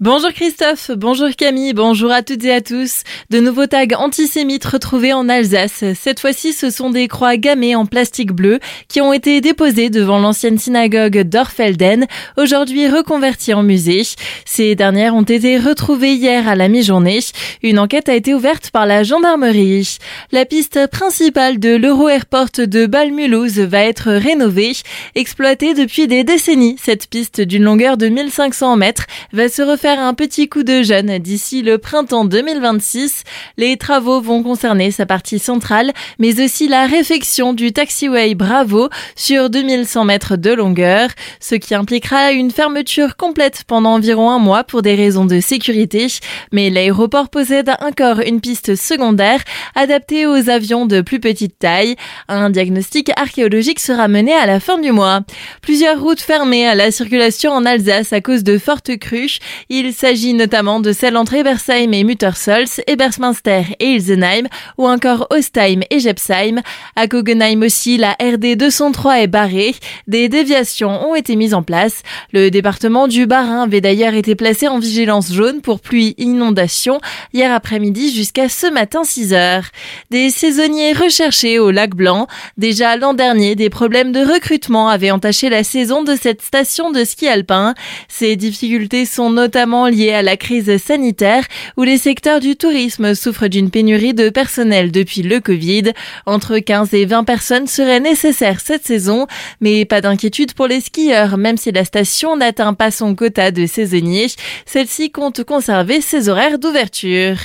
Bonjour Christophe, bonjour Camille, bonjour à toutes et à tous. De nouveaux tags antisémites retrouvés en Alsace. Cette fois-ci, ce sont des croix gammées en plastique bleu qui ont été déposées devant l'ancienne synagogue d'Orfelden, aujourd'hui reconvertie en musée. Ces dernières ont été retrouvées hier à la mi-journée. Une enquête a été ouverte par la gendarmerie. La piste principale de l'Euro Airport de Bâle-Mulhouse va être rénovée. Exploitée depuis des décennies, cette piste d'une longueur de 1500 mètres va se refaire un petit coup de jeune d'ici le printemps 2026. Les travaux vont concerner sa partie centrale, mais aussi la réfection du taxiway Bravo sur 2100 mètres de longueur, ce qui impliquera une fermeture complète pendant environ un mois pour des raisons de sécurité. Mais l'aéroport possède encore une piste secondaire adaptée aux avions de plus petite taille. Un diagnostic archéologique sera mené à la fin du mois. Plusieurs routes fermées à la circulation en Alsace à cause de fortes crues. Il s'agit notamment de celles entre Ebersheim et Muttersols, Ebersminster et Ilsenheim, ou encore Ostheim et Jepsheim. À Kogenheim aussi, la RD 203 est barrée. Des déviations ont été mises en place. Le département du Bas-Rhin avait d'ailleurs été placé en vigilance jaune pour pluie inondation hier après-midi jusqu'à ce matin 6 heures. Des saisonniers recherchés au lac Blanc. Déjà l'an dernier, des problèmes de recrutement avaient entaché la saison de cette station de ski alpin. Ces difficultés sont notamment lié à la crise sanitaire où les secteurs du tourisme souffrent d'une pénurie de personnel depuis le Covid. Entre 15 et 20 personnes seraient nécessaires cette saison, mais pas d'inquiétude pour les skieurs, même si la station n'atteint pas son quota de saisonniers. Celle-ci compte conserver ses horaires d'ouverture.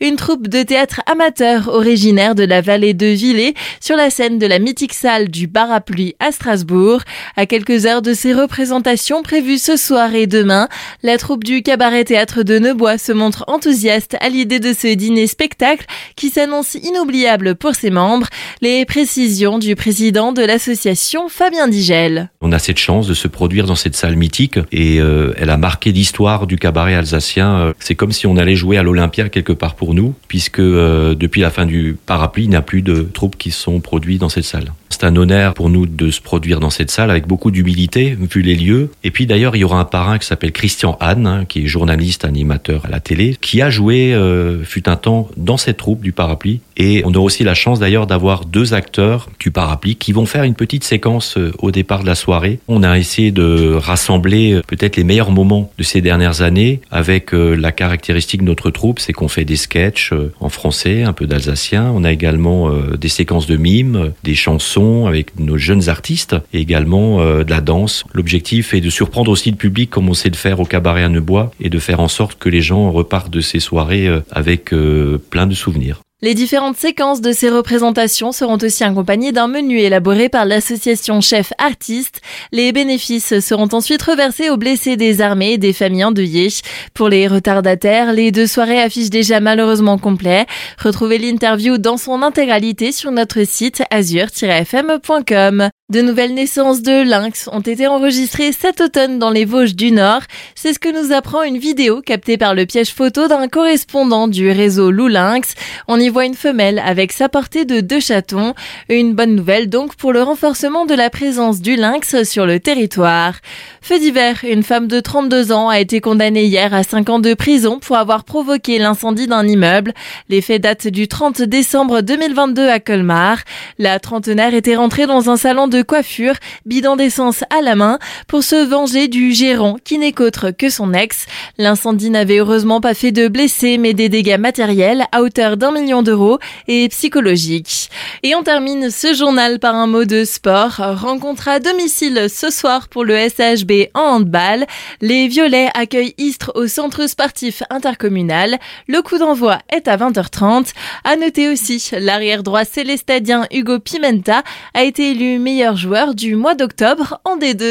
Une troupe de théâtre amateur originaire de la vallée de Villers sur la scène de la mythique salle du Parapluie à Strasbourg. À quelques heures de ses représentations prévues ce soir et demain, la troupe du cabaret théâtre de Neubois se montre enthousiaste à l'idée de ce dîner spectacle qui s'annonce inoubliable pour ses membres. Les précisions du président de l'association Fabien Digel. On a cette chance de se produire dans cette salle mythique et euh, elle a marqué l'histoire du cabaret alsacien. Euh, c'est comme si on allait jouer à l'Olympia quelque part pour nous puisque euh, depuis la fin du parapluie, il n'y a plus de troupes qui sont produites dans cette salle. Un honneur pour nous de se produire dans cette salle avec beaucoup d'humilité, vu les lieux. Et puis d'ailleurs, il y aura un parrain qui s'appelle Christian Hahn, hein, qui est journaliste, animateur à la télé, qui a joué, euh, fut un temps, dans cette troupe du parapluie. Et on aura aussi la chance d'ailleurs d'avoir deux acteurs du parapluie qui vont faire une petite séquence euh, au départ de la soirée. On a essayé de rassembler euh, peut-être les meilleurs moments de ces dernières années avec la caractéristique de notre troupe, c'est qu'on fait des sketchs en français, un peu d'alsacien. On a également des séquences de mimes, des chansons avec nos jeunes artistes et également euh, de la danse. L'objectif est de surprendre aussi le public comme on sait le faire au cabaret à Neubois et de faire en sorte que les gens repartent de ces soirées euh, avec euh, plein de souvenirs. Les différentes séquences de ces représentations seront aussi accompagnées d'un menu élaboré par l'association Chef Artistes. Les bénéfices seront ensuite reversés aux blessés des armées et des familles endeuillées. Pour les retardataires, les deux soirées affichent déjà malheureusement complet. Retrouvez l'interview dans son intégralité sur notre site azur-fm.com. De nouvelles naissances de lynx ont été enregistrées cet automne dans les Vosges du Nord. C'est ce que nous apprend une vidéo captée par le piège photo d'un correspondant du réseau y voit une femelle avec sa portée de deux chatons. Une bonne nouvelle donc pour le renforcement de la présence du lynx sur le territoire. Fait divers, une femme de 32 ans a été condamnée hier à 5 ans de prison pour avoir provoqué l'incendie d'un immeuble. Les faits datent du 30 décembre 2022 à Colmar. La trentenaire était rentrée dans un salon de coiffure, bidon d'essence à la main, pour se venger du gérant qui n'est qu'autre que son ex. L'incendie n'avait heureusement pas fait de blessés, mais des dégâts matériels à hauteur d'un million et psychologiques. Et on termine ce journal par un mot de sport. Rencontre à domicile ce soir pour le SHB en handball. Les Violets accueillent Istres au centre sportif intercommunal. Le coup d'envoi est à 20h30. À noter aussi, l'arrière droit célestadien Hugo Pimenta a été élu meilleur joueur du mois d'octobre en D2.